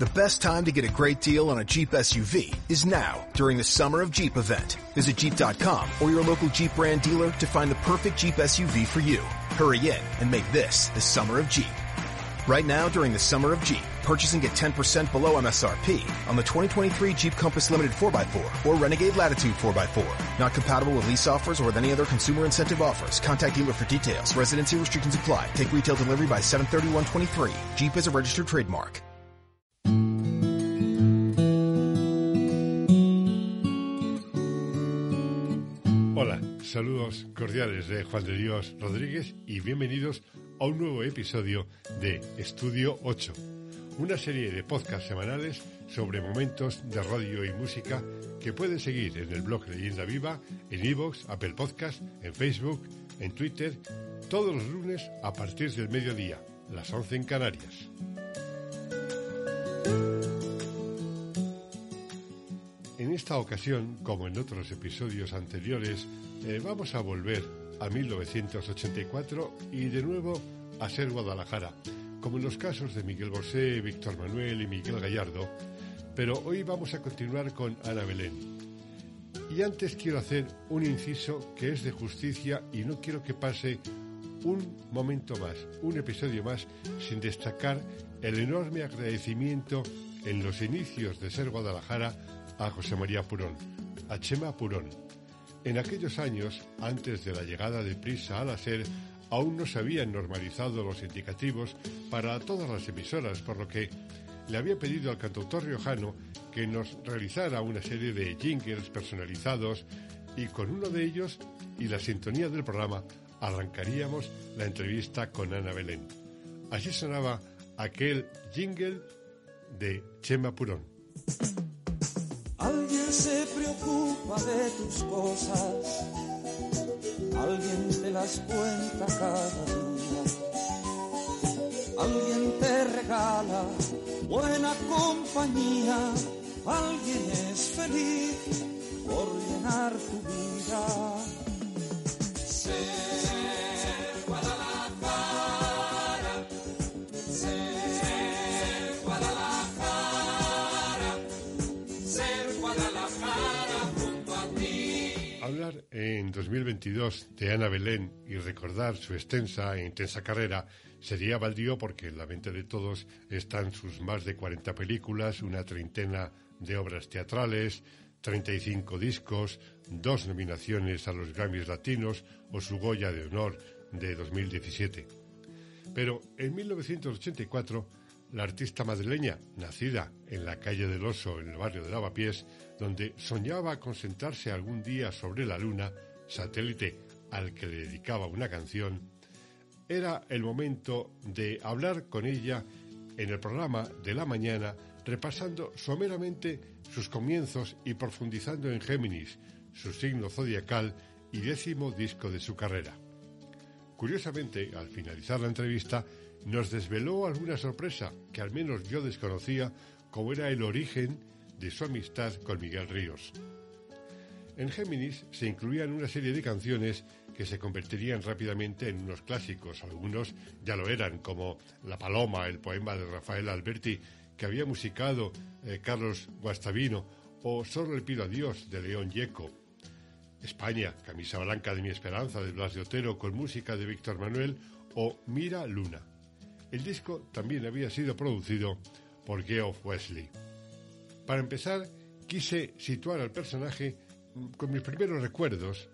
The best time to get a great deal on a Jeep SUV is now during the Summer of Jeep event. Visit Jeep.com or your local Jeep brand dealer to find the perfect Jeep SUV for you. Hurry in and make this the Summer of Jeep. Right now during the Summer of Jeep, purchase and get 10% below MSRP on the 2023 Jeep Compass Limited 4x4 or Renegade Latitude 4x4. Not compatible with lease offers or with any other consumer incentive offers. Contact dealer for details. Residency restrictions apply. Take retail delivery by 731.23. Jeep is a registered trademark. Saludos cordiales de Juan de Dios Rodríguez y bienvenidos a un nuevo episodio de Estudio 8, una serie de podcasts semanales sobre momentos de radio y música que pueden seguir en el blog Leyenda Viva, en iVoox, Apple Podcast, en Facebook, en Twitter, todos los lunes a partir del mediodía, las 11 en Canarias. En esta ocasión, como en otros episodios anteriores, eh, vamos a volver a 1984 y de nuevo a ser Guadalajara, como en los casos de Miguel Bosé, Víctor Manuel y Miguel Gallardo, pero hoy vamos a continuar con Ana Belén. Y antes quiero hacer un inciso que es de justicia y no quiero que pase un momento más, un episodio más, sin destacar el enorme agradecimiento en los inicios de Ser Guadalajara a José María Purón, a Chema Purón. En aquellos años, antes de la llegada de Prisa a la SER, aún no se habían normalizado los indicativos para todas las emisoras, por lo que le había pedido al cantautor riojano que nos realizara una serie de jingles personalizados y con uno de ellos y la sintonía del programa arrancaríamos la entrevista con Ana Belén. Así sonaba aquel jingle de Chema Purón. Se preocupa de tus cosas, alguien te las cuenta cada día, alguien te regala buena compañía, alguien es feliz por llenar tu vida. En 2022 de Ana Belén y recordar su extensa e intensa carrera sería baldío porque en la mente de todos están sus más de 40 películas, una treintena de obras teatrales, 35 discos, dos nominaciones a los Grammys Latinos o su Goya de Honor de 2017. Pero en 1984, la artista madrileña, nacida en la calle del Oso, en el barrio de Lavapiés, donde soñaba con sentarse algún día sobre la luna, satélite al que le dedicaba una canción, era el momento de hablar con ella en el programa de la mañana, repasando someramente sus comienzos y profundizando en Géminis, su signo zodiacal y décimo disco de su carrera. Curiosamente, al finalizar la entrevista, nos desveló alguna sorpresa que al menos yo desconocía, como era el origen de su amistad con Miguel Ríos. En Géminis se incluían una serie de canciones que se convertirían rápidamente en unos clásicos. Algunos ya lo eran, como La Paloma, el poema de Rafael Alberti, que había musicado eh, Carlos Guastavino, o Solo le pido a Dios, de León Yeco. España, Camisa Blanca de mi Esperanza, de Blas de Otero, con música de Víctor Manuel, o Mira Luna. El disco también había sido producido por Geoff Wesley. Para empezar, quise situar al personaje con mis primeros recuerdos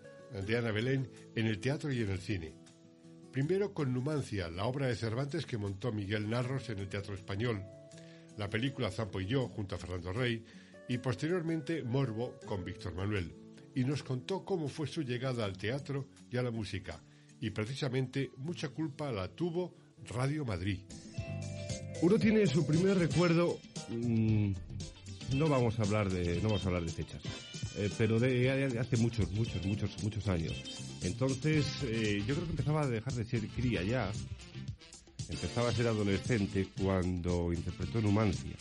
de Ana Belén en el teatro y en el cine. Primero con Numancia, la obra de Cervantes que montó Miguel Narros en el Teatro Español, la película Zampo y yo junto a Fernando Rey y posteriormente Morbo con Víctor Manuel. Y nos contó cómo fue su llegada al teatro y a la música. Y precisamente mucha culpa la tuvo Radio Madrid. Uno tiene su primer recuerdo. mmm, no vamos a hablar de, no vamos a hablar de fechas, eh, pero de, de hace muchos, muchos, muchos, muchos años. Entonces, eh, yo creo que empezaba a dejar de ser cría ya. Empezaba a ser adolescente cuando interpretó Numancia.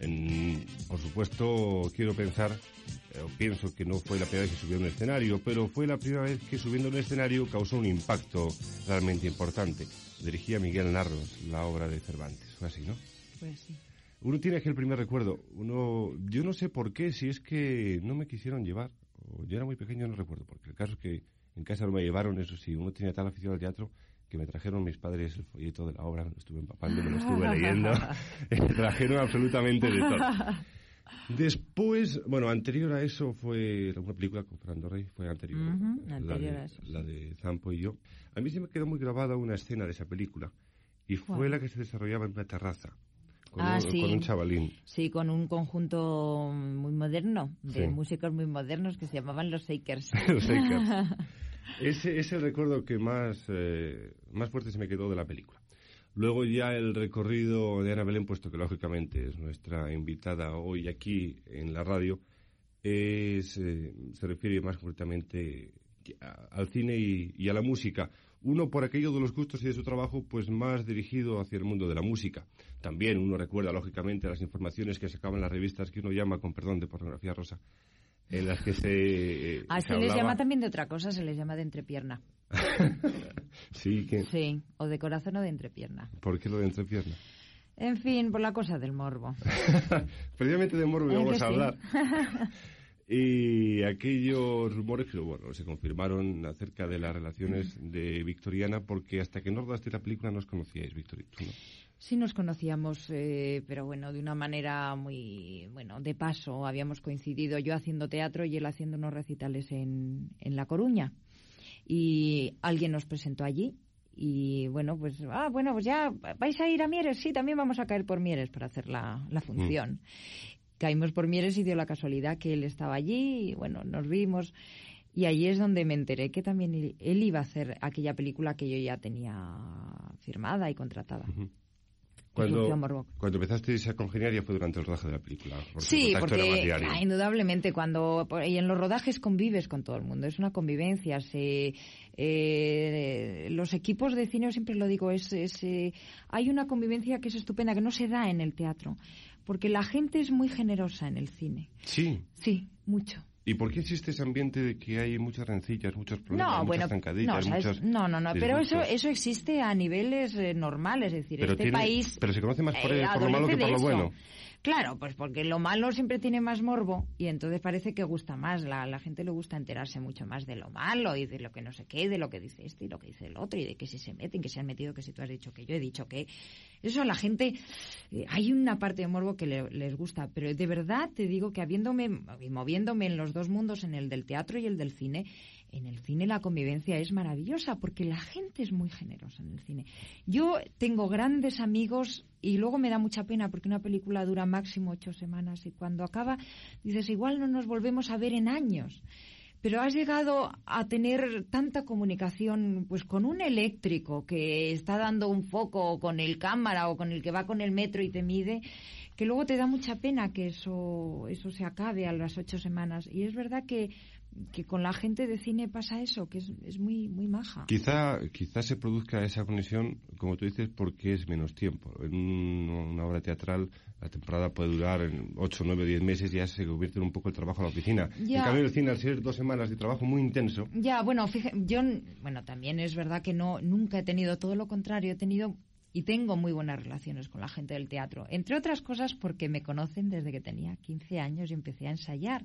En- por supuesto, quiero pensar, eh, pienso que no fue la primera vez que subió a un escenario, pero fue la primera vez que subiendo a un escenario causó un impacto realmente importante. Dirigía Miguel Narros la obra de Cervantes, fue así, ¿no? Pues sí. Uno tiene que el primer recuerdo. Uno, yo no sé por qué, si es que no me quisieron llevar. O yo era muy pequeño, no recuerdo. Porque el caso es que en casa no me llevaron, eso sí. Uno tenía tal afición al teatro que me trajeron mis padres el folleto de la obra, me lo estuve empapando, me lo estuve leyendo. me trajeron absolutamente de todo. Después, bueno, anterior a eso fue una película con Fernando Rey, fue anterior, la, de, la de Zampo y yo. A mí se me quedó muy grabada una escena de esa película y fue la que se desarrollaba en una terraza. Con, ah, un, con, un, chavalín. Sí, con un conjunto muy moderno, de músicos muy modernos que se llamaban los Shakers. los Shakers. Ese es el recuerdo que más, eh, más fuerte se me quedó de la película. Luego ya el recorrido de Ana Belén, puesto que lógicamente es nuestra invitada hoy aquí en la radio, es, eh, se refiere más concretamente al cine y, a la música. Uno por aquello de los gustos y de su trabajo, pues más dirigido hacia el mundo de la música. También uno recuerda, lógicamente, las informaciones que sacaban las revistas que uno llama, con perdón, de pornografía rosa, en las que se... Ah, se, les llama también de otra cosa, se les llama de entrepierna. sí, que... Sí, o de corazón o de entrepierna. ¿Por qué lo de entrepierna? En fin, por la cosa del morbo. Precisamente de morbo vamos a hablar. y aquellos rumores que bueno, se confirmaron acerca de las relaciones de Victoriana, porque hasta que no rodaste la película no os conocíais, Victoriana. ¿no? Sí nos conocíamos, eh, pero bueno, de una manera muy, bueno, de paso. Habíamos coincidido yo haciendo teatro y él haciendo unos recitales en, en La Coruña. Y alguien nos presentó allí y bueno, pues, ah, bueno, pues ya, ¿vais a ir a Mieres? Sí, también vamos a caer por Mieres para hacer la, la función. Mm. Caímos por Mieres y dio la casualidad que él estaba allí y bueno, nos vimos. Y allí es donde me enteré que también él, iba a hacer aquella película que yo ya tenía firmada y contratada. Cuando, cuando empezaste a congeniar ya fue durante el rodaje de la película. Sí, porque ah, indudablemente cuando y en los rodajes convives con todo el mundo, es una convivencia. Se, eh, los equipos de cine, siempre lo digo, es, es eh, hay una convivencia que es estupenda, que no se da en el teatro, porque la gente es muy generosa en el cine. Sí. Sí, mucho. ¿Y por qué existe ese ambiente de que hay muchas rencillas, muchos problemas, muchas zancadillas, no, no, no, pero eso eso existe a niveles eh, normales, es decir, este país... Pero se conoce más por, eh, por lo malo que por lo bueno. Claro, pues porque lo malo siempre tiene más morbo y entonces parece que gusta más. La, la gente le gusta enterarse mucho más de lo malo y de lo que no sé qué, de lo que dice este y lo que dice el otro y de que si se meten, que se han metido, que si tú has dicho que yo he dicho que. Eso a la gente. Eh, hay una parte de morbo que les gusta, pero de verdad te digo que habiéndome y moviéndome en los dos mundos, en el del teatro y el del cine, en el cine la convivencia es maravillosa porque la gente es muy generosa en el cine. Yo tengo grandes amigos y luego me da mucha pena porque una película dura máximo ocho semanas y cuando acaba dices igual no nos volvemos a ver en años. Pero has llegado a tener tanta comunicación pues con un eléctrico que está dando un foco o con el cámara o con el que va con el metro y te mide que luego te da mucha pena que eso eso se acabe a las ocho semanas y es verdad que que con la gente de cine pasa eso, que es, es muy muy maja. Quizá, quizá se produzca esa conexión, como tú dices, porque es menos tiempo. En una obra teatral la temporada puede durar en 8, 9, 10 meses y ya se convierte en un poco el trabajo en la oficina. En cambio, el cine, al ser dos semanas de trabajo muy intenso... Ya, bueno, fíjate, yo, bueno, también es verdad que no nunca he tenido todo lo contrario, he tenido y tengo muy buenas relaciones con la gente del teatro, entre otras cosas porque me conocen desde que tenía 15 años y empecé a ensayar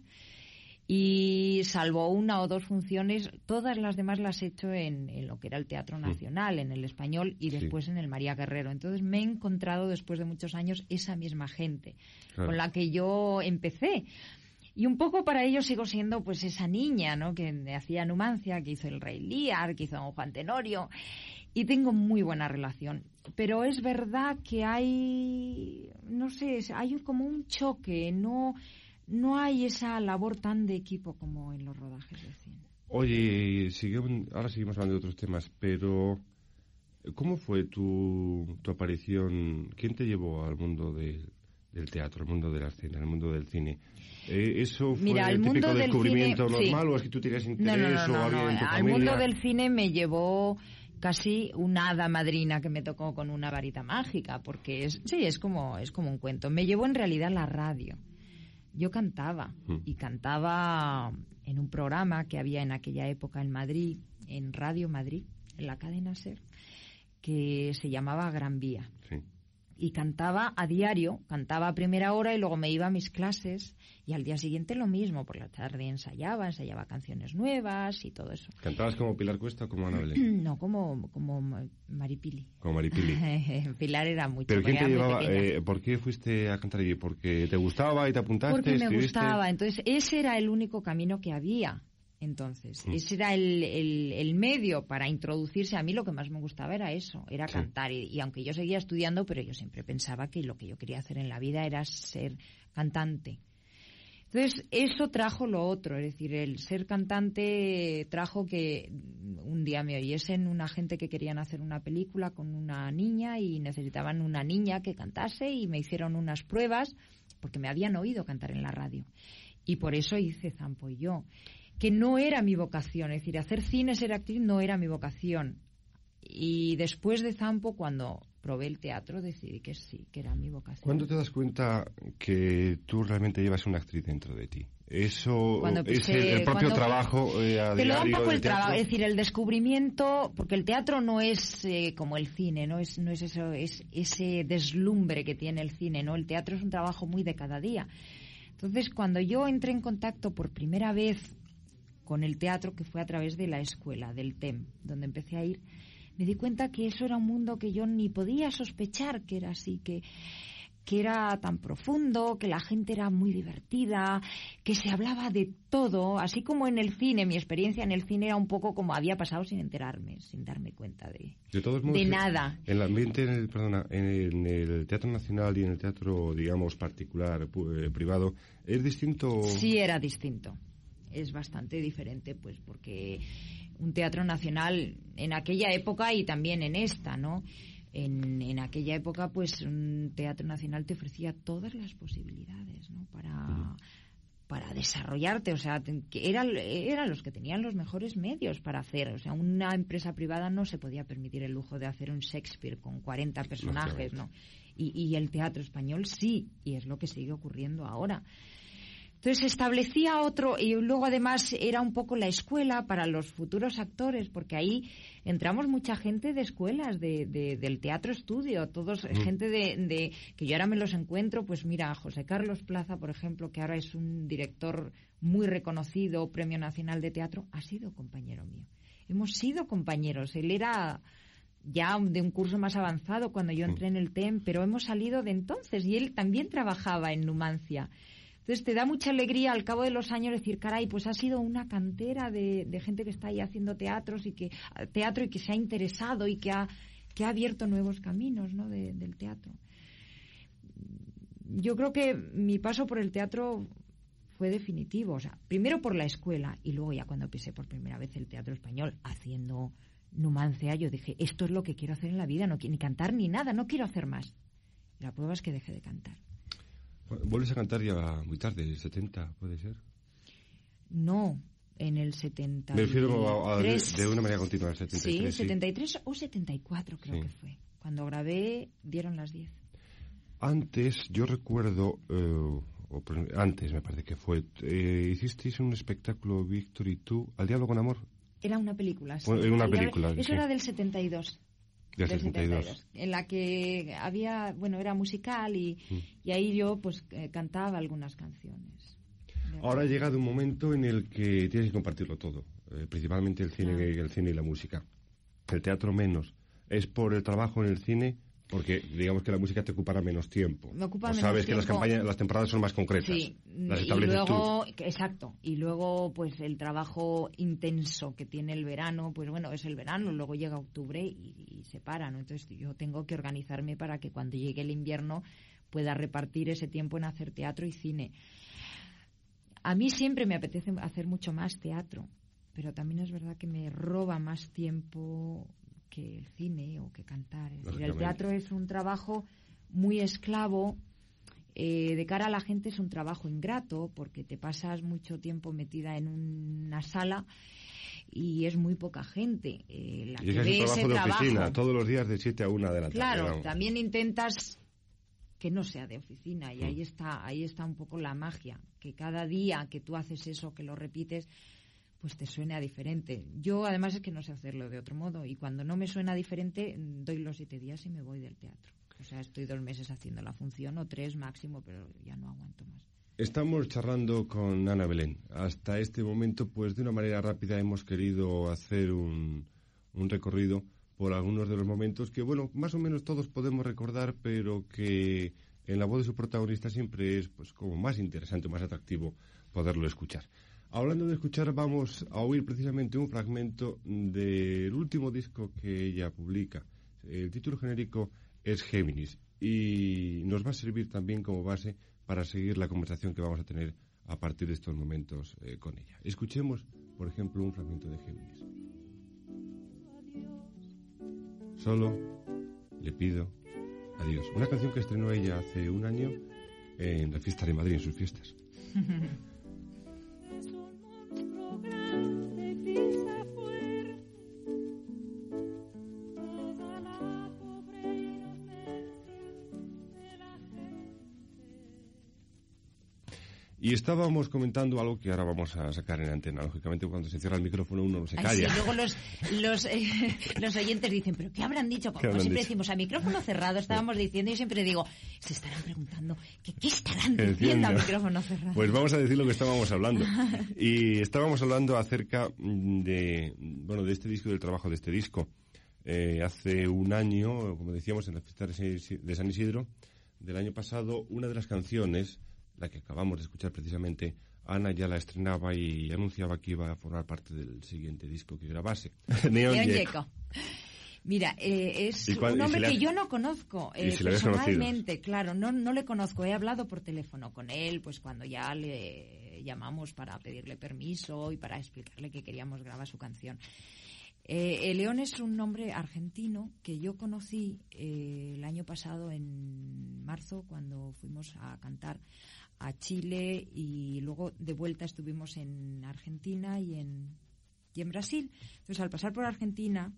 y salvo una o dos funciones, todas las demás las he hecho en, lo que era el Teatro Nacional, en el español y después en el María Guerrero. Entonces me he encontrado después de muchos años esa misma gente con la que yo empecé. Y un poco para ello sigo siendo pues esa niña, ¿no? Que hacía Numancia, que hizo el Rey Lear, que hizo Don Juan Tenorio. Y tengo muy buena relación. Pero es verdad que hay, no sé, hay como un choque, no no hay esa labor tan de equipo como en los rodajes de cine. Oye, ahora seguimos hablando de otros temas, pero ¿cómo fue tu, aparición? ¿Quién te llevó al mundo del teatro, al mundo de la escena, al mundo del cine? Eh, ¿Eso fue el, típico descubrimiento normal o es que tú tenías interés o había en tu Al mundo del cine me llevó casi una hada madrina que me tocó con una varita mágica, porque es, sí, es como, es como un cuento. Me llevó en realidad la radio yo cantaba mm. y cantaba en un programa que había en aquella época en Madrid, en Radio Madrid, en la cadena SER, que se llamaba Gran Vía. Y cantaba a diario, cantaba a primera hora y luego me iba a mis clases y al día siguiente lo mismo, por la tarde ensayaba, ensayaba canciones nuevas y todo eso. ¿Cantabas como Pilar Cuesta o como Ana No, como, como Maripili. Como Maripili. Pilar era mucho ¿Pero quién te llevaba? Eh, ¿Por qué fuiste a cantar allí? ¿Porque te gustaba y te apuntaste? Porque me gustaba. Entonces, ese era el único camino que había entonces, mm. ese era el, el, medio para introducirse. A mí lo que más me gustaba era eso, era cantar. Y, aunque yo seguía estudiando, pero yo siempre pensaba que lo que yo quería hacer en la vida era ser cantante. Entonces, eso trajo lo otro, es decir, el ser cantante trajo que un día me oyesen una gente que querían hacer una película con una niña y necesitaban una niña que cantase y me hicieron unas pruebas porque me habían oído cantar en la radio. Y por eso hice Zampo y yo que no era mi vocación, es decir, hacer cine, ser actriz no era mi vocación. Y después de Zampo, cuando probé el teatro, decidí que sí, que era mi vocación. ¿Cuándo te das cuenta que tú realmente llevas una actriz dentro de ti? Eso es el, propio trabajo eh, Te lo da un poco el trabajo, es decir, el descubrimiento, porque el teatro no es eh, como el cine, no es no es eso, es ese deslumbre que tiene el cine, no, el teatro es un trabajo muy de cada día. Entonces, cuando yo entré en contacto por primera vez con el teatro que fue a través de la escuela, del TEM, donde empecé a ir, me di cuenta que eso era un mundo que yo ni podía sospechar que era así, que, que era tan profundo, que la gente era muy divertida, que se hablaba de todo, así como en el cine, mi experiencia en el cine era un poco como había pasado sin enterarme, sin darme cuenta de, de, nada. En el ambiente, en el, perdona, en el Teatro Nacional y en el teatro, digamos, particular, eh, privado, ¿es distinto? Sí, era distinto es bastante diferente, pues porque un teatro nacional en aquella época y también en esta, ¿no? En, en aquella época, pues un teatro nacional te ofrecía todas las posibilidades, ¿no? Para, para desarrollarte, o sea, que eran, eran los que tenían los mejores medios para hacer, o sea, una empresa privada no se podía permitir el lujo de hacer un Shakespeare con 40 personajes, ¿no? Y, y el teatro español sí, y es lo que sigue ocurriendo ahora. Entonces establecía otro, y luego además era un poco la escuela para los futuros actores, porque ahí entramos mucha gente de escuelas, de, del teatro estudio, todos, mm. gente de, que yo ahora me los encuentro, pues mira, José Carlos Plaza, por ejemplo, que ahora es un director muy reconocido, Premio Nacional de Teatro, ha sido compañero mío. Hemos sido compañeros. Él era ya de un curso más avanzado cuando yo entré en el TEM, pero hemos salido de entonces y él también trabajaba en Numancia. Entonces te da mucha alegría al cabo de los años decir, caray, pues ha sido una cantera de, gente que está ahí haciendo teatros y que teatro y que se ha interesado y que ha, abierto nuevos caminos ¿no? del teatro. Yo creo que mi paso por el teatro fue definitivo. O sea, primero por la escuela y luego ya cuando pisé por primera vez el teatro español haciendo Numancia, yo dije, esto es lo que quiero hacer en la vida, no ni cantar ni nada, no quiero hacer más. la prueba es que dejé de cantar. ¿Vuelves a cantar ya muy tarde, el 70, puede ser? No, en el 70. Me refiero a, de, una manera continua, el 73. Sí, 73 o 74 creo que fue. Cuando grabé dieron las 10. Antes, yo recuerdo, eh, antes me parece que fue, eh, hicisteis un espectáculo, Víctor y tú, Al Diablo con Amor. Era una película, sí. Era una película. Eso era del 72 en la que había, bueno, era musical y, mm. y ahí yo pues eh, cantaba algunas canciones. Ahora ha llegado un momento en el que tienes que compartirlo todo, eh, principalmente el cine, el cine y la música. El teatro menos. ¿Es por el trabajo en el cine porque digamos que la música te ocupará menos tiempo. Me ocupa sabes que las campañas, las temporadas son más concretas. Sí, y luego, exacto. Y luego, pues el trabajo intenso que tiene el verano, pues bueno, es el verano, luego llega octubre y, se para, ¿no? Entonces yo tengo que organizarme para que cuando llegue el invierno pueda repartir ese tiempo en hacer teatro y cine. A mí siempre me apetece hacer mucho más teatro, pero también es verdad que me roba más tiempo que el cine o que cantar. el teatro es un trabajo muy esclavo. Eh, de cara a la gente es un trabajo ingrato porque te pasas mucho tiempo metida en una sala y es muy poca gente eh, la y que es trabajo de oficina, todos los días de 7 a 1 de la tarde. Claro, también intentas que no sea de oficina y mm. ahí está ahí está un poco la magia, que cada día que tú haces eso, que lo repites, pues te suena diferente. Yo además es que no sé hacerlo de otro modo y cuando no me suena diferente doy los siete días y me voy del teatro. O sea, estoy dos meses haciendo la función o tres máximo, pero ya no aguanto más. Estamos charlando con Ana Belén. Hasta este momento, pues de una manera rápida hemos querido hacer un, un recorrido por algunos de los momentos que, bueno, más o menos todos podemos recordar, pero que en la voz de su protagonista siempre es, pues, como más interesante, más atractivo poderlo escuchar. Hablando de escuchar, vamos a oír precisamente un fragmento del último disco que ella publica. El título genérico es Géminis y nos va a servir también como base para seguir la conversación que vamos a tener a partir de estos momentos eh, con ella. Escuchemos, por ejemplo, un fragmento de Géminis. Solo le pido adiós. Una canción que estrenó ella hace un año en la fiesta de Madrid, en sus fiestas. Y estábamos comentando algo que ahora vamos a sacar en antena. Lógicamente, cuando se cierra el micrófono uno no se Ay, calla. sí, luego los, los, eh, los oyentes dicen, ¿pero qué habrán dicho? Como siempre dicho? decimos, a micrófono cerrado estábamos diciendo y siempre digo, se estarán preguntando, ¿qué, qué estarán diciendo a micrófono cerrado? Pues vamos a decir lo que estábamos hablando. Y estábamos hablando acerca de, bueno, de este disco y del trabajo de este disco. Eh, hace un año, como decíamos, en la fiesta de San Isidro del año pasado, una de las canciones, la que acabamos de escuchar precisamente, Ana ya la estrenaba y anunciaba que iba a formar parte del siguiente disco que grabase. Neon. Mira, eh, es ¿Y cuál- un hombre si que yo no conozco eh, si personalmente, claro, no, no le conozco. He hablado por teléfono con él, pues cuando ya le llamamos para pedirle permiso y para explicarle que queríamos grabar su canción. Eh, el León es un nombre argentino que yo conocí eh, el año pasado en marzo cuando fuimos a cantar a Chile y luego de vuelta estuvimos en Argentina y en, y en Brasil. Entonces, al pasar por Argentina,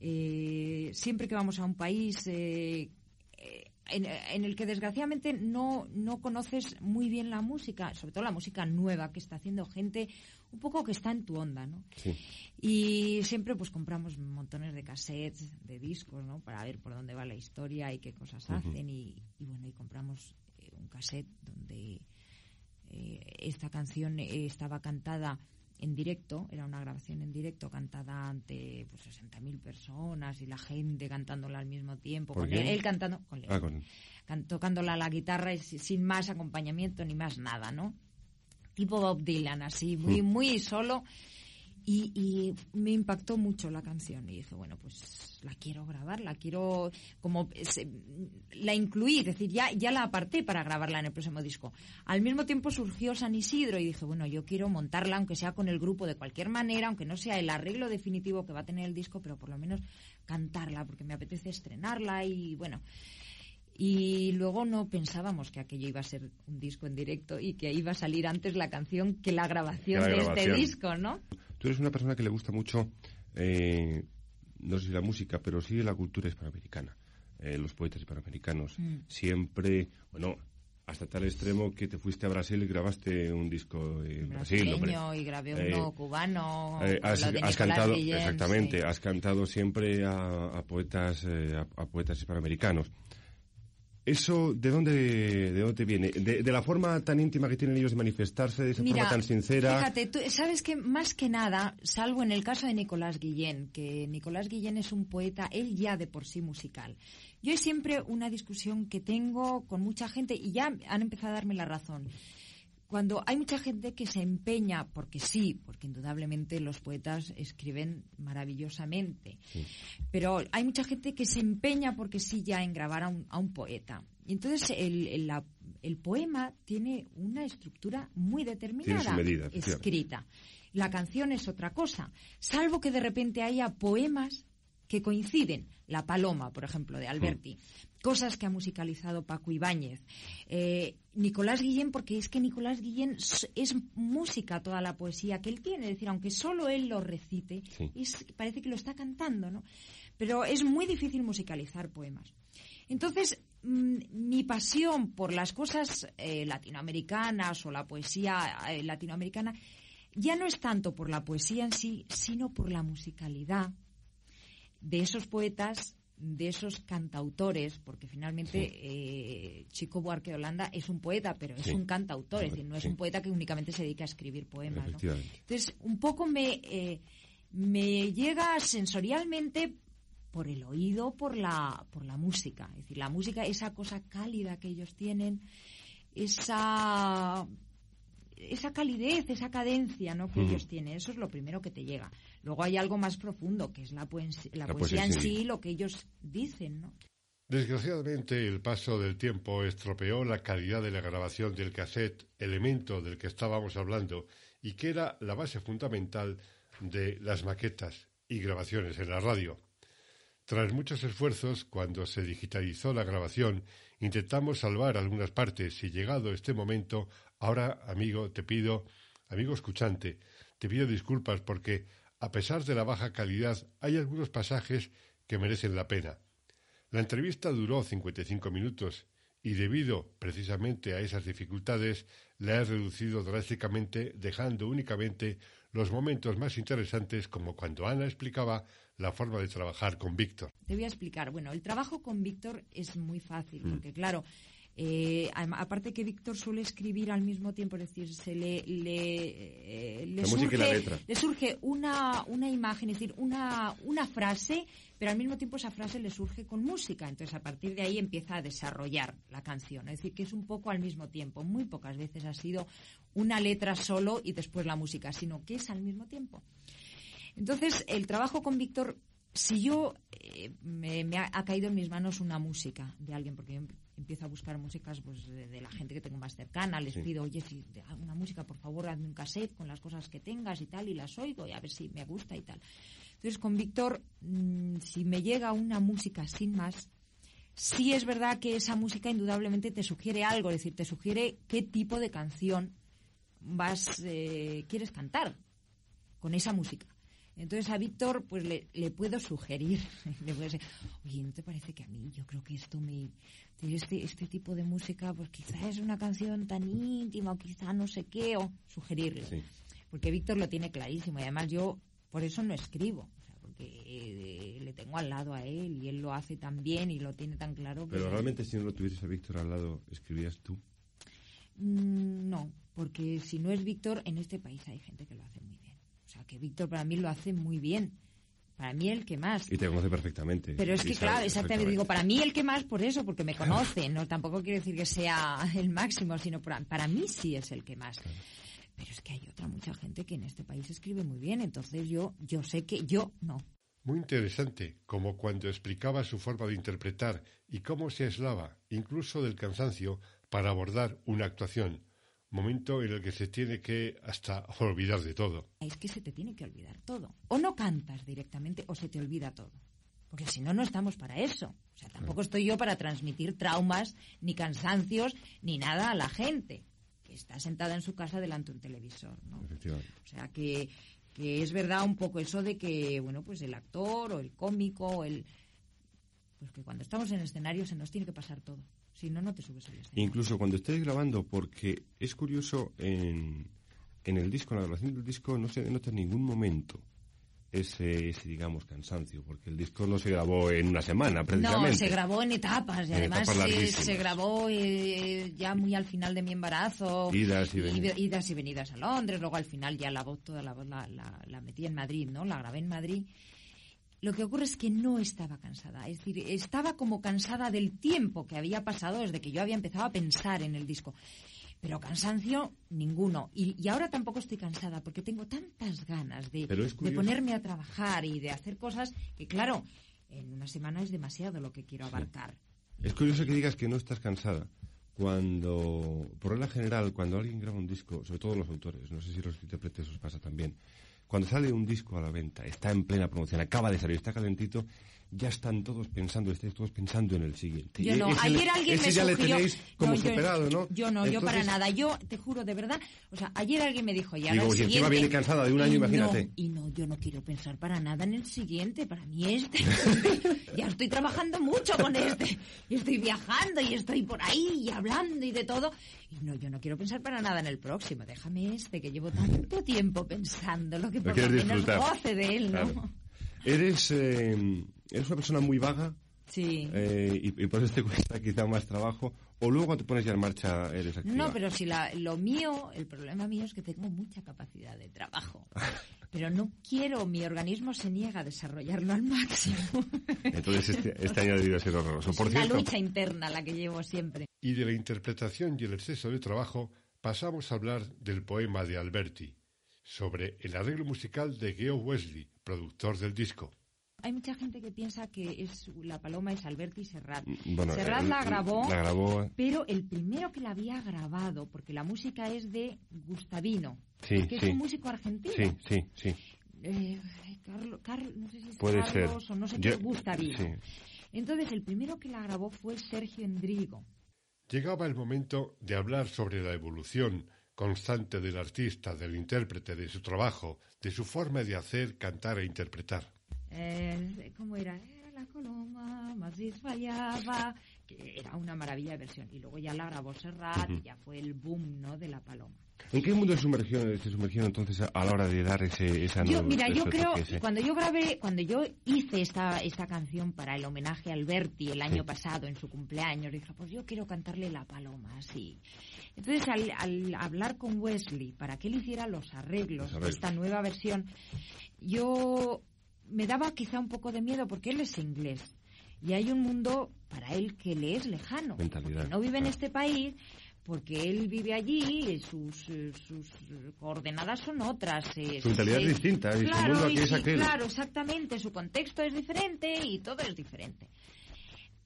eh, siempre que vamos a un país eh, eh, en, en el que desgraciadamente no, no conoces muy bien la música, sobre todo la música nueva que está haciendo gente un poco que está en tu onda, ¿no? Sí. Y siempre pues compramos montones de cassettes, de discos, ¿no? Para ver por dónde va la historia y qué cosas hacen. Y, y bueno, y compramos eh, un cassette donde eh, esta canción eh, estaba cantada en directo, era una grabación en directo cantada ante pues 60.000 personas y la gente cantándola al mismo tiempo, ¿Por con él, él cantando, con Ah, con- can- tocándola la guitarra y si- sin más acompañamiento ni más nada, ¿no? Tipo Bob Dylan, así, muy, muy solo. Y, y me impactó mucho la canción y dije, bueno, pues la quiero grabar, la quiero como se- la incluí, es decir, ya, ya la aparté para grabarla en el próximo disco. Al mismo tiempo surgió San Isidro y dije, bueno, yo quiero montarla, aunque sea con el grupo de cualquier manera, aunque no sea el arreglo definitivo que va a tener el disco, pero por lo menos cantarla, porque me apetece estrenarla y bueno. Y luego no pensábamos que aquello iba a ser un disco en directo y que iba a salir antes la canción que la grabación de este disco, ¿no? Tú eres una persona que le gusta mucho, eh, no sé si la música, pero sí la cultura hispanoamericana, eh, los poetas hispanoamericanos. Mm. Siempre, bueno, hasta tal extremo que te fuiste a Brasil y grabaste un disco en Brasil, y grabé Eh, uno cubano. Eh, has, has Nicolás cantado, Guillén, exactamente, sí. has cantado siempre a, a poetas, eh, a, a poetas hispanoamericanos. ¿Eso de dónde, de dónde te viene? De, de la forma tan íntima que tienen ellos de manifestarse, de esa Mira, forma tan sincera? Fíjate, tú sabes que más que nada, salvo en el caso de Nicolás Guillén, que Nicolás Guillén es un poeta, él ya de por sí musical. Yo es siempre una discusión que tengo con mucha gente y ya han empezado a darme la razón. Cuando hay mucha gente que se empeña, porque sí, porque indudablemente los poetas escriben maravillosamente, pero hay mucha gente que se empeña porque sí ya en grabar a un, a un poeta. Y entonces el, el- la- el poema tiene una estructura muy determinada, medida, escrita. La canción es otra cosa, salvo que de repente haya poemas que coinciden. La Paloma, por ejemplo, de Alberti. Cosas que ha musicalizado Paco Ibáñez. Eh, Nicolás Guillén, porque es que Nicolás Guillén es música toda la poesía que él tiene. Es decir, aunque solo él lo recite, Sí. es- parece que lo está cantando, ¿no? Pero es muy difícil musicalizar poemas. Entonces, mm, mi pasión por las cosas eh, latinoamericanas o la poesía eh, latinoamericana ya no es tanto por la poesía en sí, sino por la musicalidad de esos poetas de esos cantautores, porque finalmente eh, Chico Buarque de Holanda es un poeta, pero es Sí. un cantautor, es decir, no es Sí. un poeta que únicamente se dedica a escribir poemas. ¿no? Entonces, un poco me, eh, me llega sensorialmente por el oído, por la, por la música. Es decir, la música, esa cosa cálida que ellos tienen, esa, esa calidez, esa cadencia ¿no? que Ujú. ellos tienen. Eso es lo primero que te llega. Luego hay algo más profundo, que es la, poes- la La poesía en sí. sí, lo que ellos dicen. ¿no? Desgraciadamente, el paso del tiempo estropeó la calidad de la grabación del cassette, elemento del que estábamos hablando, y que era la base fundamental de las maquetas y grabaciones en la radio. Tras muchos esfuerzos, cuando se digitalizó la grabación, intentamos salvar algunas partes y llegado este momento, ahora, amigo, te pido, amigo escuchante, te pido disculpas porque, a pesar de la baja calidad, hay algunos pasajes que merecen la pena. La entrevista duró 55 minutos y debido precisamente a esas dificultades la he reducido drásticamente dejando únicamente los momentos más interesantes como cuando Ana explicaba la forma de trabajar con Víctor. Te voy a explicar. Bueno, el trabajo con Víctor es muy fácil, Mm. porque claro, eh, aparte que Víctor suele escribir al mismo tiempo, es decir, se le, le, eh, le surge, letra. le surge una, una imagen, es decir, una, una frase, pero al mismo tiempo esa frase le surge con música. Entonces, a partir de ahí empieza a desarrollar la canción. Es decir, que es un poco al mismo tiempo. Muy pocas veces ha sido una letra solo y después la música, sino que es al mismo tiempo. Entonces, el trabajo con Víctor, si yo eh, me, me ha, ha caído en mis manos una música de alguien, porque yo empiezo a buscar músicas pues, de, de la gente que tengo más cercana, les Sí. pido, oye, si una música, por favor, hazme un cassette con las cosas que tengas y tal, y las oigo y a ver si me gusta y tal. Entonces, con Víctor, mm, si me llega una música sin más, sí es verdad que esa música indudablemente te sugiere algo, es decir, te sugiere qué tipo de canción vas eh, quieres cantar con esa música. Entonces a Víctor pues le, le puedo sugerir, le puedo decir, oye, ¿no te parece que a mí yo creo que esto me este este tipo de música pues quizá es una canción tan íntima o quizá no sé qué o sugerirle. Sí. Porque Víctor lo tiene clarísimo y además yo por eso no escribo, o sea, porque eh, le tengo al lado a él y él lo hace tan bien y lo tiene tan claro que Pero realmente si no lo tuvieses a Víctor al lado, ¿escribías tú? Mm, No, porque si no es Víctor, en este país hay gente que lo hace muy que Víctor para mí lo hace muy bien. Para mí el que más. Y te conoce perfectamente. Pero es que, claro, exactamente, digo, para mí el que más por eso, porque me conoce, no tampoco quiero decir que sea el máximo, sino para, para mí sí es el que más. Pero es que hay otra mucha gente que en este país escribe muy bien, entonces yo, yo sé que yo no. Muy interesante, como cuando explicaba su forma de interpretar y cómo se aislaba, incluso del cansancio, para abordar una actuación, momento en el que se tiene que hasta olvidar de todo. Es que se te tiene que olvidar todo. O no cantas directamente o se te olvida todo. Porque si no, no estamos para eso. O sea, tampoco estoy yo para transmitir traumas, ni cansancios, ni nada a la gente que está sentada en su casa delante de un televisor. ¿no? Efectivamente. O sea, que, que es verdad un poco eso de que, bueno, pues el actor o el cómico o el... Pues que cuando estamos en el escenario se nos tiene que pasar todo. Si no, no te subes al escenario. Incluso cuando estés grabando, porque es curioso, en, en el disco, en la grabación del disco, no se denota en ningún momento ese, ese, digamos, cansancio, porque el disco no se grabó en una semana, precisamente. No, se grabó en etapas y En además etapas larguísimas. se grabó eh, ya muy al final de mi embarazo. Idas y venidas. idas y venidas a Londres, luego al final ya la voz, toda la voz la, la, la metí en Madrid, ¿no? La grabé en Madrid. Lo que ocurre es que no estaba cansada, es decir, estaba como cansada del tiempo que había pasado desde que yo había empezado a pensar en el disco. Pero cansancio, ninguno. Y, y ahora tampoco estoy cansada porque tengo tantas ganas de, de ponerme a trabajar y de hacer cosas que, claro, en una semana es demasiado lo que quiero abarcar. Es curioso que digas que no estás cansada. Cuando, por regla general, cuando alguien graba un disco, sobre todo los autores, no sé si los intérpretes os pasa también, cuando sale un disco a la venta, está en plena promoción, acaba de salir, está calentito, ya están todos pensando, estáis todos pensando en el siguiente. Yo Y no, ese ayer alguien ese me ya le sugirió... tenéis como No, yo- superado, ¿no? Yo no, yo para nada. Yo te juro, de verdad, o sea, ayer alguien me dijo, ya Digo, el si encima siguiente... viene cansada de un año, Y imagínate. No, y no, yo no quiero pensar para nada en el siguiente, para mí este. ya estoy trabajando mucho con este. Y estoy viajando y estoy por ahí y hablando y de todo. Y no, yo no quiero pensar para nada en el próximo. Déjame este, que llevo tanto tiempo pensando lo que por lo menos goce de él, ¿no? Claro. Eres, eh, eres una persona muy vaga Sí. Eh, y, y, por eso te cuesta quizá más trabajo. O luego cuando te pones ya en marcha eres activa. No, pero si la, lo mío, el problema mío es que tengo mucha capacidad de trabajo. pero no quiero, mi organismo se niega a desarrollarlo al máximo. Entonces este, este año debido ser horroroso. Por es cierto, una lucha interna la que llevo siempre. Y de la interpretación y el exceso de trabajo pasamos a hablar del poema de Alberti, sobre el arreglo musical de Geo Wesley, productor del disco. Hay mucha gente que piensa que es la paloma es Alberti Serrat. Bueno, Serrat el- la grabó, la grabó- pero el primero que la había grabado, porque la música es de Gustavino, Sí, que sí. es un músico argentino. Sí, sí, sí. Eh, Carlo- Carlo- no sé si es Puede Carlos ser. o no sé Yo- qué, Gustavino. sí. Entonces, el primero que la grabó fue Sergio Endrigo. Llegaba el momento de hablar sobre la evolución constante del artista, del intérprete, de su trabajo, de su forma de hacer, cantar e interpretar. Eh, ¿Cómo era? Era la coloma, Madrid fallaba, que era una maravilla de versión. Y luego ya la grabó Serrat y ya fue el boom, ¿no?, de la paloma. ¿En qué mundo se sumergió, se entonces a, la hora de dar ese, esa Yo, nueva- mira, yo creo, cuando yo grabé, cuando yo hice esta, esta canción para el homenaje a Alberti el año pasado, en su cumpleaños, dije, pues yo quiero cantarle La Paloma, así. Entonces, al, al hablar con Wesley para que él hiciera los arreglos, Los arreglos. de esta nueva versión, yo me daba quizá un poco de miedo porque él es inglés. Y hay un mundo para él que le es lejano. Mentalidad, no vive en este país, porque él vive allí, y sus, eh, sus coordenadas son otras. eh, Su mentalidad es eh, distinta, y su claro, mundo aquí y- es aquel. Claro, exactamente. Su contexto es diferente y todo es diferente.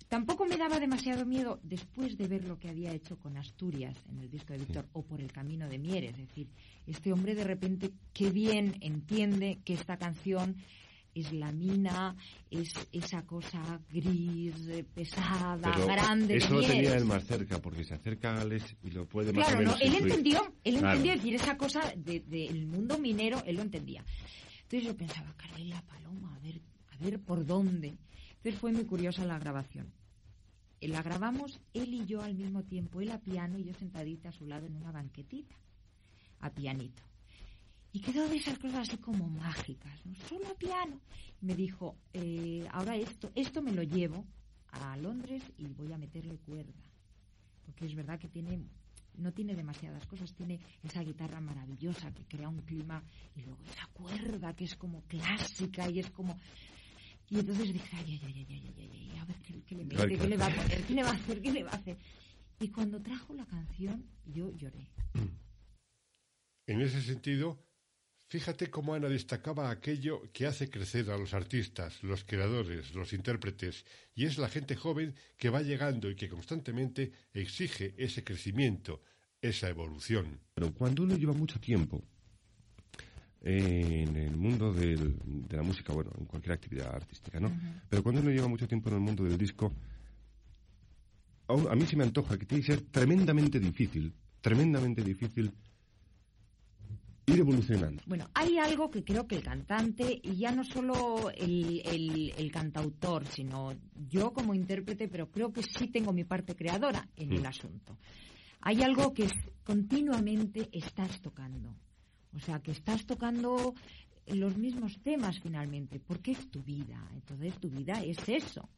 Tampoco me daba demasiado miedo después de ver lo que había hecho con Asturias en el disco de Víctor o por el camino de Mieres. Es decir, este hombre de repente qué bien entiende que esta canción es la mina, es esa cosa gris, eh, pesada, Pero grande. eso lo tenía él más cerca, porque se acerca a Alex y lo puede más o Claro, no, él entendió, él Claro. entendió, es decir, esa cosa del de, mundo minero, él lo entendía. Entonces yo pensaba, caray, la paloma, a ver, a ver por dónde. Entonces fue muy curiosa la grabación. Eh, La grabamos él y yo al mismo tiempo, él a piano y yo sentadita a su lado en una banquetita, a pianito. Y quedó de esas cosas así como mágicas, ¿no? Solo piano. Y me dijo, eh, ahora esto, esto me lo llevo a Londres y voy a meterle cuerda porque es verdad que tiene no tiene demasiadas cosas, tiene esa guitarra maravillosa que crea un clima y luego esa cuerda que es como clásica y es como y entonces dije ay ay ay ay ay ay, ay, a ver qué, qué le mete, qué le va a poner, qué le va a hacer, qué le va a hacer y cuando trajo la canción yo lloré En ese sentido, fíjate cómo Ana destacaba aquello que hace crecer a los artistas, los creadores, los intérpretes, y es la gente joven que va llegando y que constantemente exige ese crecimiento, esa evolución. Pero cuando uno lleva mucho tiempo en el mundo del- de la música, bueno, en cualquier actividad artística, ¿no? Pero cuando uno lleva mucho tiempo en el mundo del disco, a, a mí se me antoja que tiene que ser tremendamente difícil, tremendamente difícil ir evolucionando. Bueno, hay algo que creo que el cantante, y ya no solo el, el- el cantautor, sino yo como intérprete, pero creo que sí tengo mi parte creadora en el asunto. Hay algo que continuamente estás tocando. O sea, que estás tocando los mismos temas finalmente, porque es tu vida. Entonces tu vida es eso.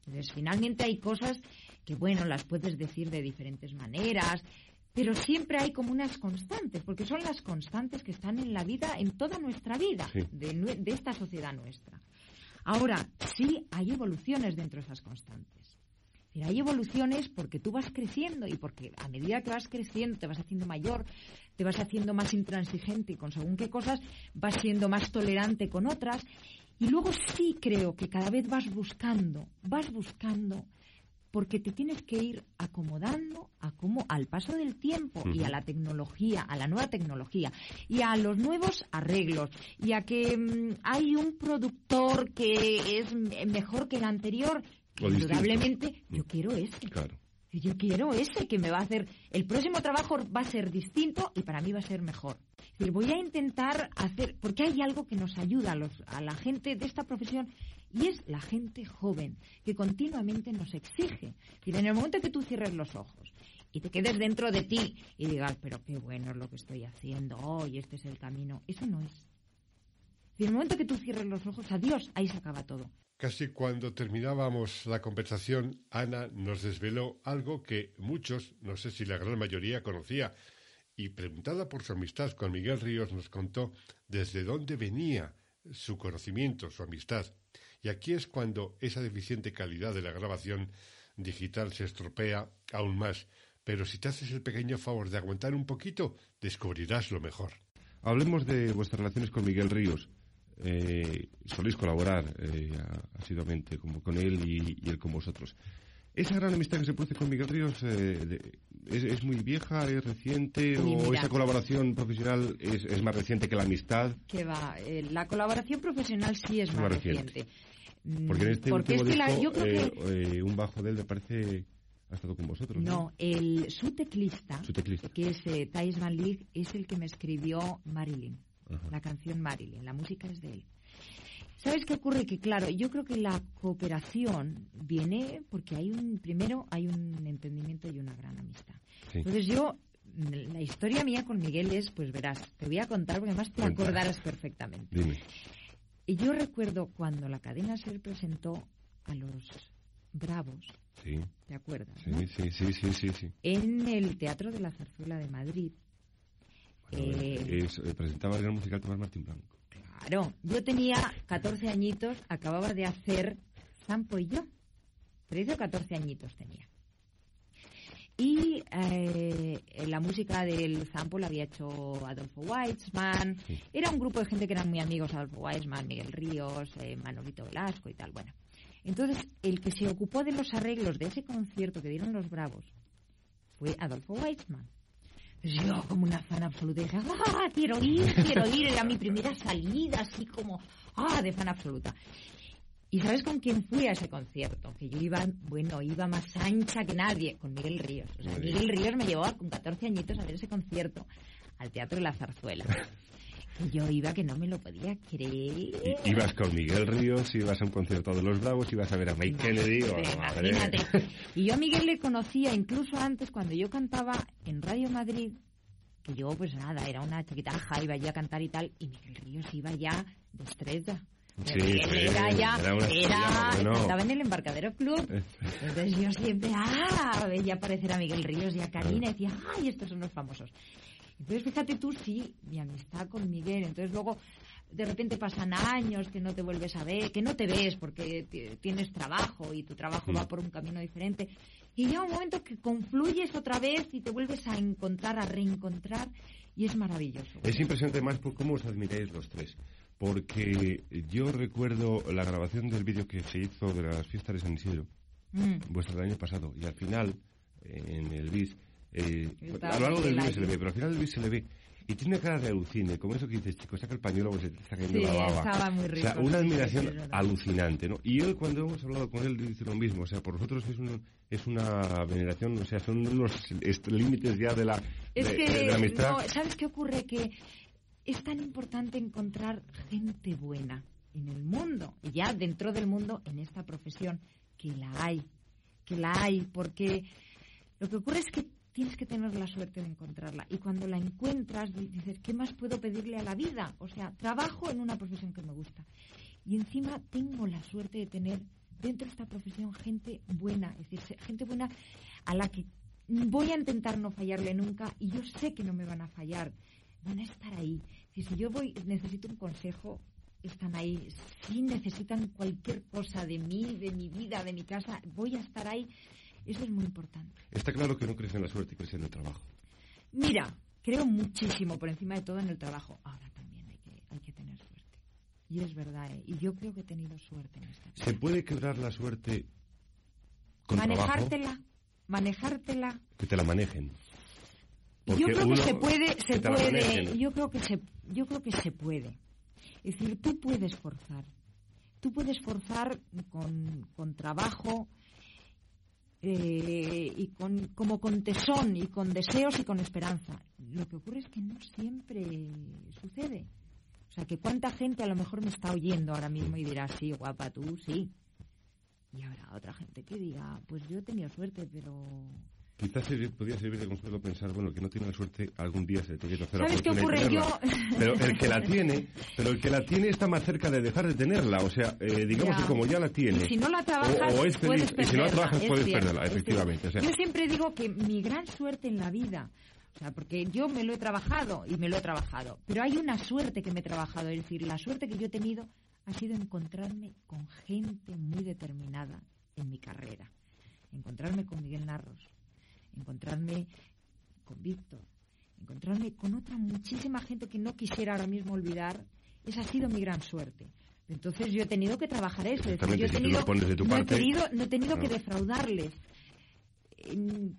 Entonces finalmente hay cosas que, bueno, las puedes decir de diferentes maneras, pero siempre hay como unas constantes, porque son las constantes que están en la vida, en toda nuestra vida, Sí. de, de esta sociedad nuestra. Ahora, sí hay evoluciones dentro de esas constantes. Pero hay evoluciones porque tú vas creciendo y porque a medida que vas creciendo te vas haciendo mayor, te vas haciendo más intransigente y con según qué cosas vas siendo más tolerante con otras. Y luego sí creo que cada vez vas buscando, vas buscando porque te tienes que ir acomodando a cómo al paso del tiempo y a la tecnología, a la nueva tecnología y a los nuevos arreglos y a que mm, hay un productor que es mejor que el anterior. indudablemente yo quiero ese. Claro. Yo quiero ese que me va a hacer. El próximo trabajo va a ser distinto y para mí va a ser mejor. Voy a intentar hacer. Porque hay algo que nos ayuda a, los, a la gente de esta profesión y es la gente joven que continuamente nos exige. Decir, en el momento que tú cierres los ojos y te quedes dentro de ti y digas, pero qué bueno es lo que estoy haciendo, hoy este es el camino, eso no es. Y en el momento que tú cierres los ojos, adiós, ahí se acaba todo. Casi cuando terminábamos la conversación, Ana nos desveló algo que muchos, no sé si la gran mayoría, conocía, y preguntada por su amistad con Miguel Ríos nos contó desde dónde venía su conocimiento, su amistad. Y aquí es cuando esa deficiente calidad de la grabación digital se estropea aún más. Pero si te haces el pequeño favor de aguantar un poquito, descubrirás lo mejor. Hablemos de vuestras relaciones con Miguel Ríos eh, soléis colaborar eh, asiduamente con él y, él con vosotros. ¿Esa gran amistad que se produce con Miguel Ríos eh, es, muy vieja, es reciente o esa colaboración profesional es, más reciente que la amistad? Que va, eh, la colaboración profesional sí es más, reciente. Porque en este último disco, eh, un bajo de él me parece ha estado con vosotros. No, el su teclista, que es eh, Thais Van Leek, es el que me escribió Marilyn la canción Marilyn, la música es de él. ¿Sabes qué ocurre? Que claro, yo creo que la cooperación viene porque hay un, primero hay un entendimiento y una gran amistad. Entonces yo, la historia mía con Miguel es, pues verás, te voy a contar porque además te acordarás perfectamente. Dime. Y yo recuerdo cuando la cadena se presentó a los Bravos. Sí. ¿Te acuerdas? Sí, sí, sí, sí, sí, sí. En el Teatro de la Zarzuela de Madrid. Eh, eh, presentaba el musical Tomás Martín Blanco. Claro, yo tenía 14 añitos, acababa de hacer Zampo y yo. 13 o 14 añitos tenía. Y eh, la música del Zampo la había hecho Adolfo Weitzman. Era un grupo de gente que eran muy amigos, Adolfo Weitzman, Miguel Ríos, Manolito Velasco y tal. Bueno, entonces el que se ocupó de los arreglos de ese concierto que dieron los Bravos fue Adolfo Weitzman. Yo como una fan absoluta dije, ¡ah, quiero ir, quiero ir! Era mi primera salida, así como, ¡ah, de fan absoluta! ¿Y sabes con quién fui a ese concierto? Que yo iba, bueno, iba más ancha que nadie, con Miguel Ríos. O sea, Miguel Ríos me llevó con 14 añitos a ver ese concierto al Teatro de la Zarzuela. Yo iba que no me lo podía creer. ibas con Miguel Ríos, ibas a un concierto de los Bravos, ibas a ver a Mike Kennedy. O imagínate. Y yo a Miguel le conocía incluso antes cuando yo cantaba en Radio Madrid, que yo pues nada, era una chiquitaja, iba ya a cantar y tal, y Miguel Ríos iba ya de estrella. Sí, era ya, era, estaba en el embarcadero club. Entonces yo siempre, ah, veía aparecer a Miguel Ríos y a Karina y decía, ay, estos son los famosos. Entonces, fíjate tú, sí, mi amistad con Miguel. Entonces, luego, de repente pasan años que no te vuelves a ver, que no te ves porque tienes trabajo y tu trabajo va mm. por un camino diferente. Y llega un momento que confluyes otra vez y te vuelves a encontrar, a reencontrar, y es maravilloso. Es impresionante más por cómo os admiráis los tres. Porque yo recuerdo la grabación del vídeo que se hizo de las fiestas de San Isidro, mm. vuestro del año pasado, y al final, en el BIS, eh, a lo largo del vídeo se le ve, pero al final del vídeo se le ve. Y tiene una cara de alucine, como eso que dices, chico, saca el pañuelo porque se te está cayendo la baba. Estaba muy rico, o sea, una admiración alucinante, ¿no? Y él, cuando hemos hablado con él, dice lo mismo. O sea, por nosotros es, un, es una veneración, o sea, son unos límites ya de la, es que, de, la amistad. No, ¿Sabes qué ocurre? Que es tan importante encontrar gente buena en el mundo, y ya dentro del mundo, en esta profesión, que la hay, que la hay, porque lo que ocurre es que tienes que tener la suerte de encontrarla. Y cuando la encuentras, dices, ¿qué más puedo pedirle a la vida? O sea, trabajo en una profesión que me gusta. Y encima tengo la suerte de tener dentro de esta profesión gente buena, es decir, gente buena a la que voy a intentar no fallarle nunca y yo sé que no me van a fallar, van a estar ahí. Si, yo voy, necesito un consejo, están ahí. Si necesitan cualquier cosa de mí, de mi vida, de mi casa, voy a estar ahí eso es muy importante. Está claro que no crece en la suerte, crece en el trabajo. Mira, creo muchísimo por encima de todo en el trabajo. Ahora también hay que, hay que tener suerte. Y es verdad, ¿eh? y yo creo que he tenido suerte en esta ¿Se puede quebrar la suerte con Manejártela, manejártela. Que te la manejen. yo creo que se puede, se puede, yo creo que se, yo creo que se puede. Es decir, tú puedes forzar. Tú puedes forzar con, con trabajo, eh, y con, como con tesón y con deseos y con esperanza. Lo que ocurre es que no siempre sucede. O sea, que cuánta gente a lo mejor me está oyendo ahora mismo y dirá, sí, guapa, tú, sí. Y habrá otra gente que diga, pues yo he tenido suerte, pero quizás podría servir de consuelo pensar, bueno, que no tiene la suerte, algún día se tiene que hacer ¿Sabes qué ocurre? Yo... Pero el que la tiene, pero el que la tiene está más cerca de dejar de tenerla. O sea, eh, digamos que como ya la tiene. Y si no la trabajas, o, es puedes perderla. si no la trabajas, puedes perderla, efectivamente. Yo siempre digo que mi gran suerte en la vida o sea, porque yo me lo he trabajado y me lo he trabajado. Pero hay una suerte que me he trabajado. Es decir, la suerte que yo he tenido ha sido encontrarme con gente muy determinada en mi carrera. Encontrarme con Miguel Narros, encontrarme con Víctor, encontrarme con otra muchísima gente que no quisiera ahora mismo olvidar. Esa ha sido mi gran suerte. Entonces yo he tenido que trabajar eso. yo he tenido, no, he tenido, no he tenido que defraudarles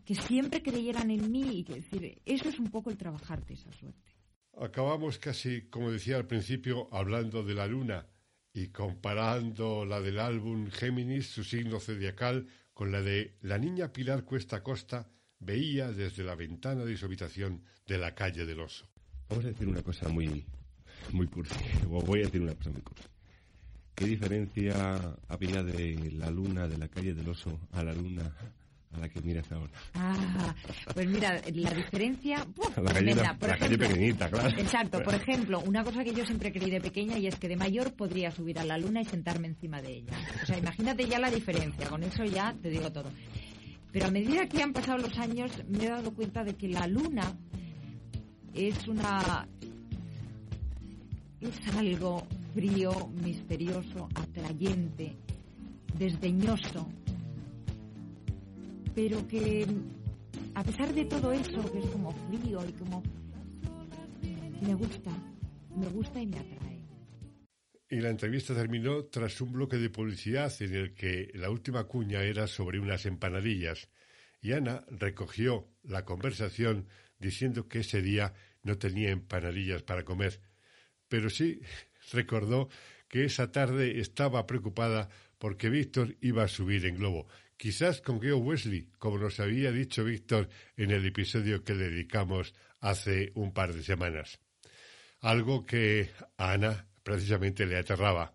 que siempre creyeran en mí. Y que, decir, eso es un poco el trabajarte esa suerte. Acabamos casi, como decía al principio, hablando de la luna y comparando la del álbum Géminis, su signo zodiacal, con la de la niña Pilar Cuesta Costa veía desde la ventana de su habitación de la calle del oso. Vamos a decir una cosa muy, muy cursi, o voy a decir una cosa muy cursi. ¿Qué diferencia había de la luna de la calle del oso a la luna a la que miras ahora. Ah, pues mira, la diferencia... la calle, la, calle pequeñita, claro. Exacto, por ejemplo, una cosa que yo siempre creí de pequeña y es que de mayor podría subir a la luna y sentarme encima de ella. O sea, imagínate ya la diferencia, con eso ya te digo todo. Pero a medida que han pasado los años me he dado cuenta de que la luna es una... es algo frío, misterioso, atrayente, desdeñoso, pero que a pesar de todo eso, que es como frío y como... me gusta, me gusta y me atrae. Y la entrevista terminó tras un bloque de publicidad en el que la última cuña era sobre unas empanadillas. Y Ana recogió la conversación diciendo que ese día no tenía empanadillas para comer. Pero sí recordó que esa tarde estaba preocupada porque Víctor iba a subir en globo quizás con Geo Wesley, como nos había dicho Víctor en el episodio que dedicamos hace un par de semanas. Algo que Ana precisamente le aterraba.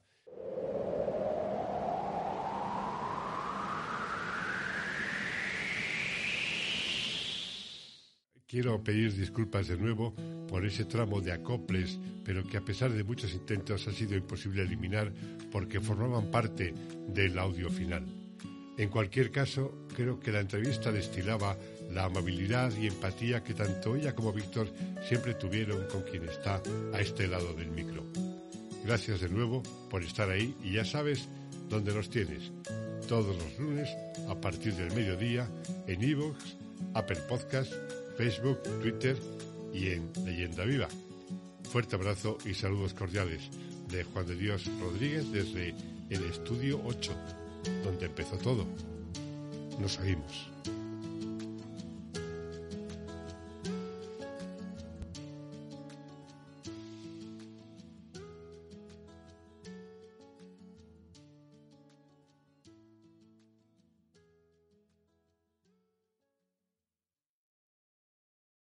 Quiero pedir disculpas de nuevo por ese tramo de acoples, pero que a pesar de muchos intentos ha sido imposible eliminar porque formaban parte del audio final. En cualquier caso, creo que la entrevista destilaba la amabilidad y empatía que tanto ella como Víctor siempre tuvieron con quien está a este lado del micro. Gracias de nuevo por estar ahí y ya sabes dónde nos tienes. Todos los lunes a partir del mediodía en iVoox, Apple Podcast, Facebook, Twitter y en Leyenda Viva. Fuerte abrazo y saludos cordiales de Juan de Dios Rodríguez desde el Estudio 8 donde empezó todo. Nos oímos.